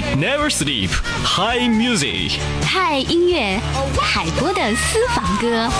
never sleep high music high 音乐海波的私房歌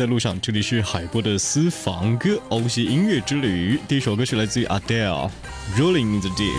在路上，这里是海波的私房歌，欧系音乐之旅。第一首歌是来自于 Adele，《Rolling in the Deep》。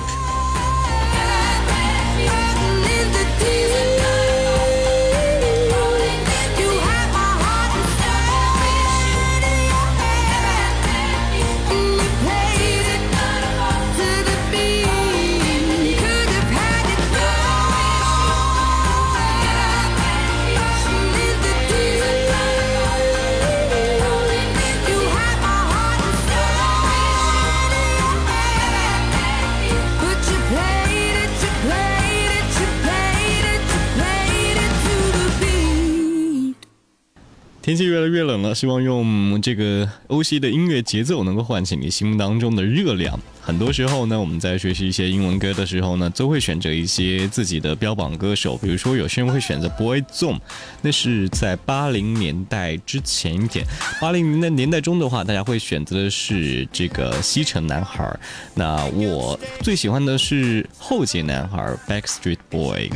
天气越来越冷了，希望用这个欧西的音乐节奏能够唤起你心目当中的热量。很多时候呢，我们在学习一些英文歌的时候呢，都会选择一些自己的标榜歌手，比如说有些人会选择 Boyzone，那是在八零年代之前一点。八零年代年代中的话，大家会选择的是这个西城男孩。那我最喜欢的是后街男孩 Backstreet Boy。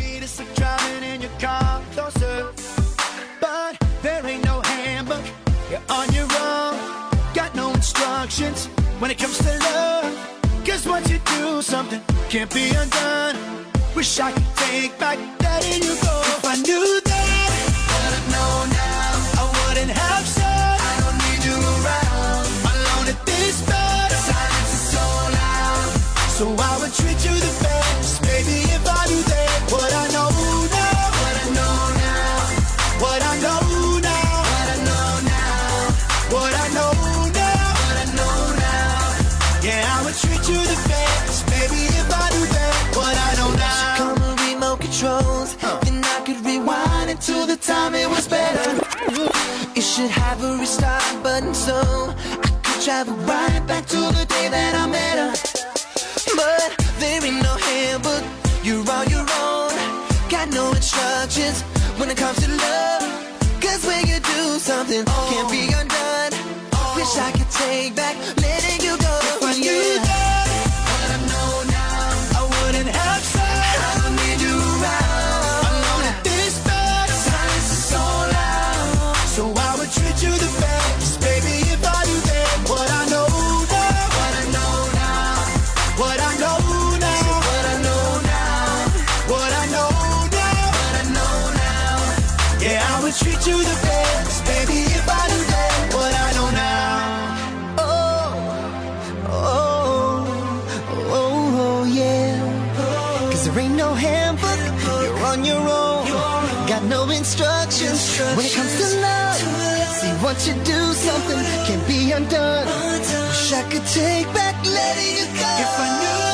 Instructions when it comes to love. Cause once you do something, can't be undone. Wish I could take back letting you go. If I knew should have a restart button so I could travel right back to the day that I met her. But there ain't no handbook, you're on your own. Got no instructions when it comes to love. Cause when you do something, can't be undone. Wish I could take back on your own. Got no instructions when it comes to love. See, once you do something, can't be undone. Wish I could take back letting you go. If I knew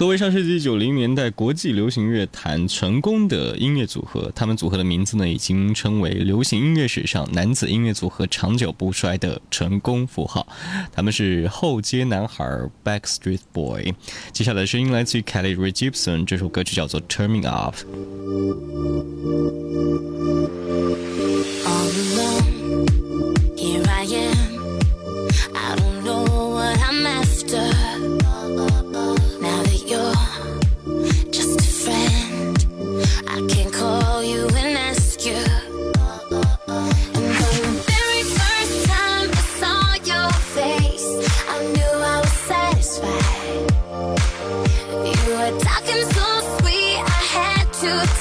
作为上世纪九零年代国际流行乐坛成功的音乐组合，他们组合的名字呢，已经成为流行音乐史上男子音乐组合长久不衰的成功符号。他们是后街男孩 Backstreet Boy。接下来的声音来自于 Kelly Rae Jepsen，这首歌曲叫做《Turning Off》。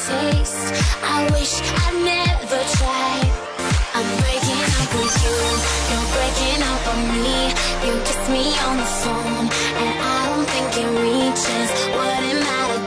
taste. I wish I never tried. I'm breaking up with you. You're breaking up on me. You kiss me on the phone And I don't think it reaches. What it matters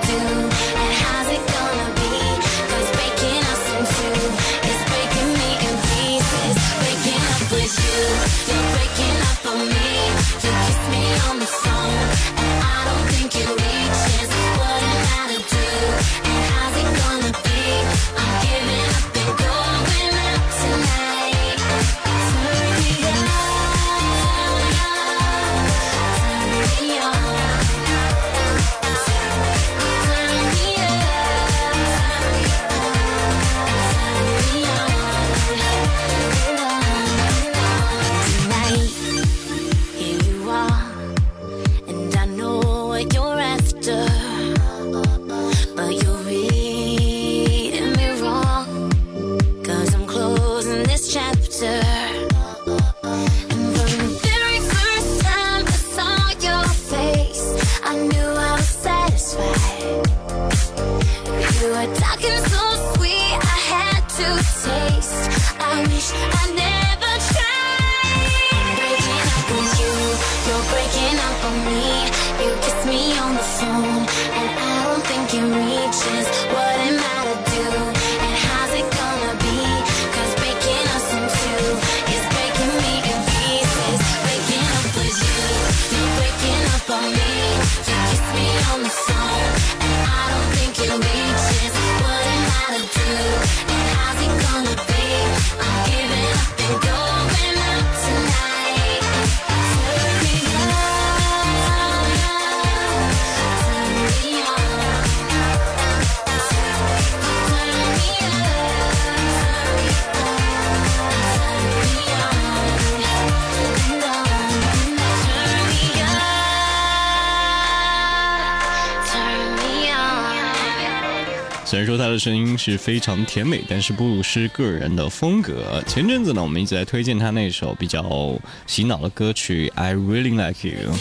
虽然说他的声音是非常甜美，但是不失个人的风格。前阵子呢，我们一直在推荐他那首比较洗脑的歌曲《I Really Like You》，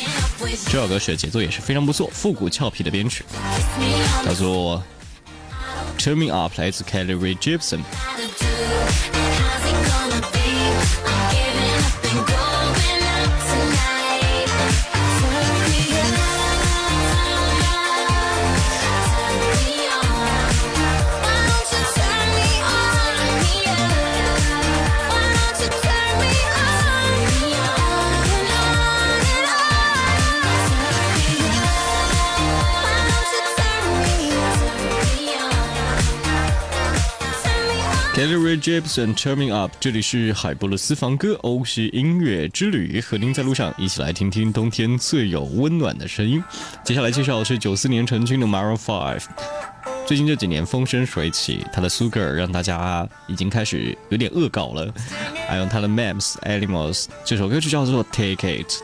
这首歌曲的节奏也是非常不错，复古俏皮的编曲，叫做《Turning Up》，来自 Kelly Ray Gibson。Jibs and Turning Up，这里是海波的私房歌欧式音乐之旅，和您在路上一起来听听冬天最有温暖的声音。接下来介绍的是九四年成军的 Maroon Five，最近这几年风生水起，他的 Sugar 让大家已经开始有点恶搞了，还有他的 Maps Animals 这首歌就叫做 Take It。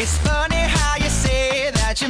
It's funny how you say that you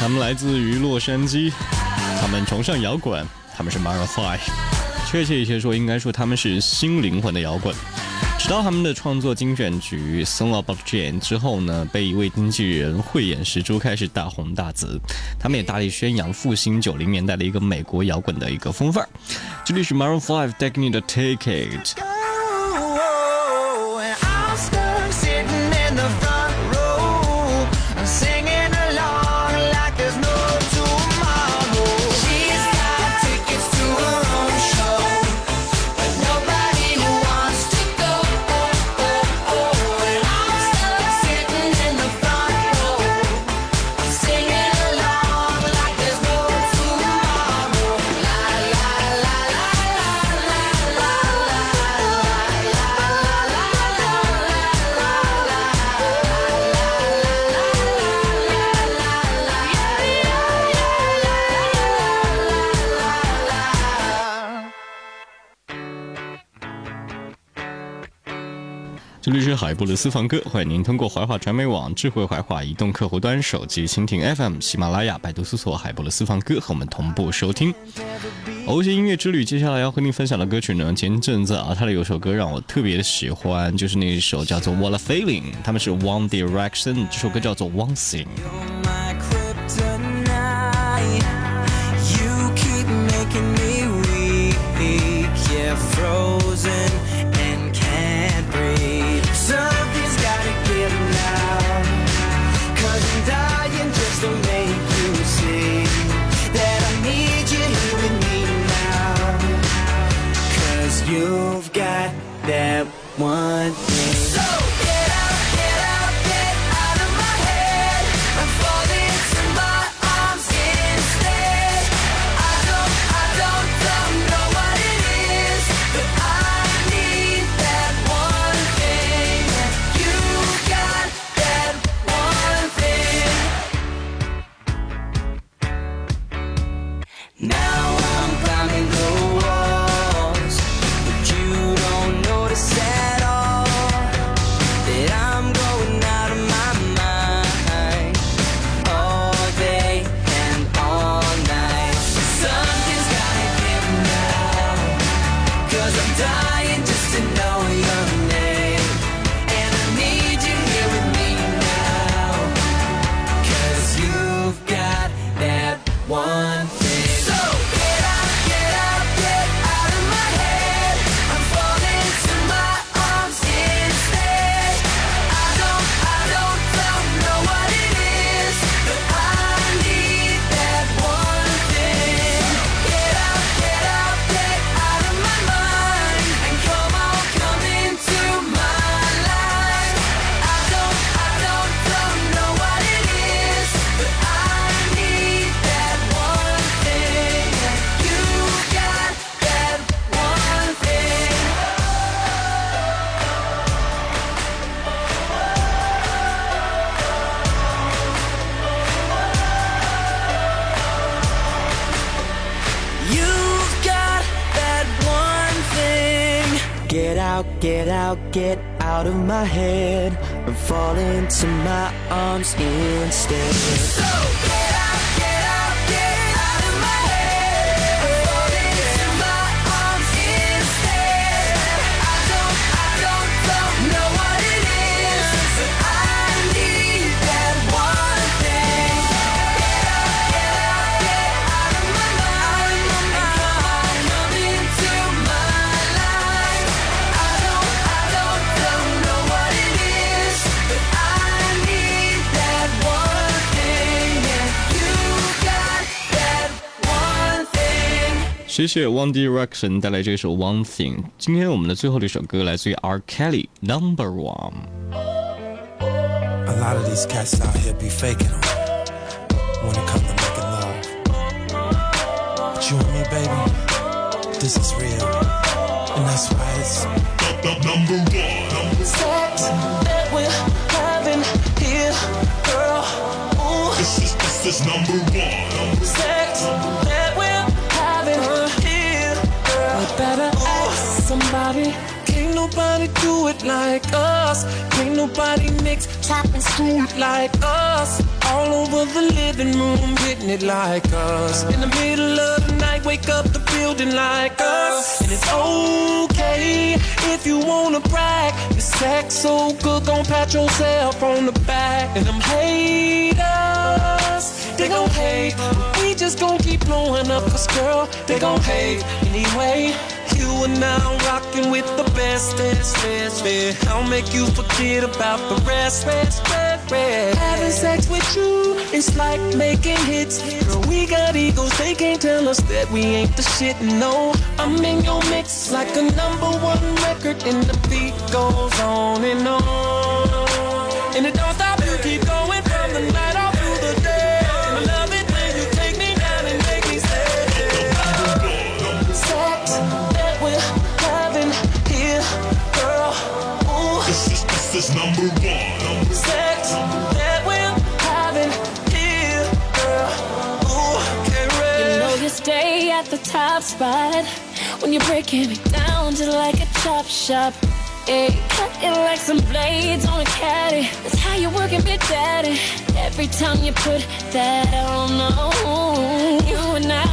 他们来自于洛杉矶，他们崇尚摇滚，他们是 Maroon Five，确切一些说，应该说他们是新灵魂的摇滚。直到他们的创作精选集《Song About Jane》之后呢，被一位经纪人慧眼识珠，开始大红大紫。他们也大力宣扬复兴九零年代的一个美国摇滚的一个风范儿。这里是 Maroon Five Take It Take It。海波的私房歌，欢迎您通过怀化传媒网、智慧怀化移动客户端、手机蜻蜓 FM、喜马拉雅、百度搜索“海波的私房歌”和我们同步收听。欧系音乐之旅，接下来要和您分享的歌曲呢，前阵子啊，它的有首歌让我特别的喜欢，就是那一首叫做《What a Feeling》，他们是 One Direction，这首歌叫做《One Thing》。my I'm just to make you see that I need you here with me now. Cause you've got that one thing. Cause get out, of my head and fall into my arms instead. So 谢谢 One Direction 带来这首 One Thing。今天我们的最后的一首歌来自于 R. Kelly Number One。 A lot of these cats out here be faking them when it come to making love. But you and me, baby, this is real. And that's why it's Sex that we're having here, girl. Ooh. This is, this is number one. Do it like us. Can't nobody mix, chop, and screw it like us. All over the living room, hitting it like us. In the middle of the night, wake up the building like us. And it's okay if you wanna brag. Your sex so good, gon' pat yourself on the back. And them haters, they gon' hate. Just gon' keep blowing up, cause girl, they gon' hate anyway. You are now rocking with the best, best, best. I'll make you forget about the rest, rest, rest, rest. Having sex with you, it's like making hits. Girl, we got egos, they can't tell us that we ain't the shit. No, I'm in your mix like a number one record, and the beat goes on and on. And it don't stop, is, number one. Sex that we're having here, girl. Ooh. Get ready. You know you stay at the top spot when you're breaking it down just like a chop shop. Hey, cut it like some blades on a caddy. That's how you work it, big daddy. Every time you put that on, oh, you are now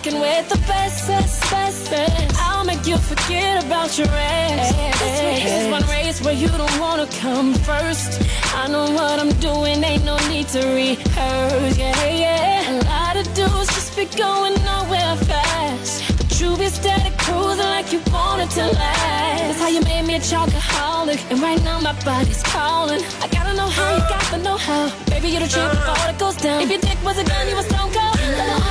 rocking with the best, best, best, best. I'll make you forget about your ex. This is one race where you don't wanna come first. I know what I'm doing, ain't no need to rehearse. Yeah, yeah. A lot of dudes just be going nowhere fast. But you be steady cruising like you want it to last. That's how you made me a chocoholic. And right now my body's calling. I gotta know how you got the know-how. Baby, you're the truth before it goes down. If your dick was a gun, you was stone cold. Let the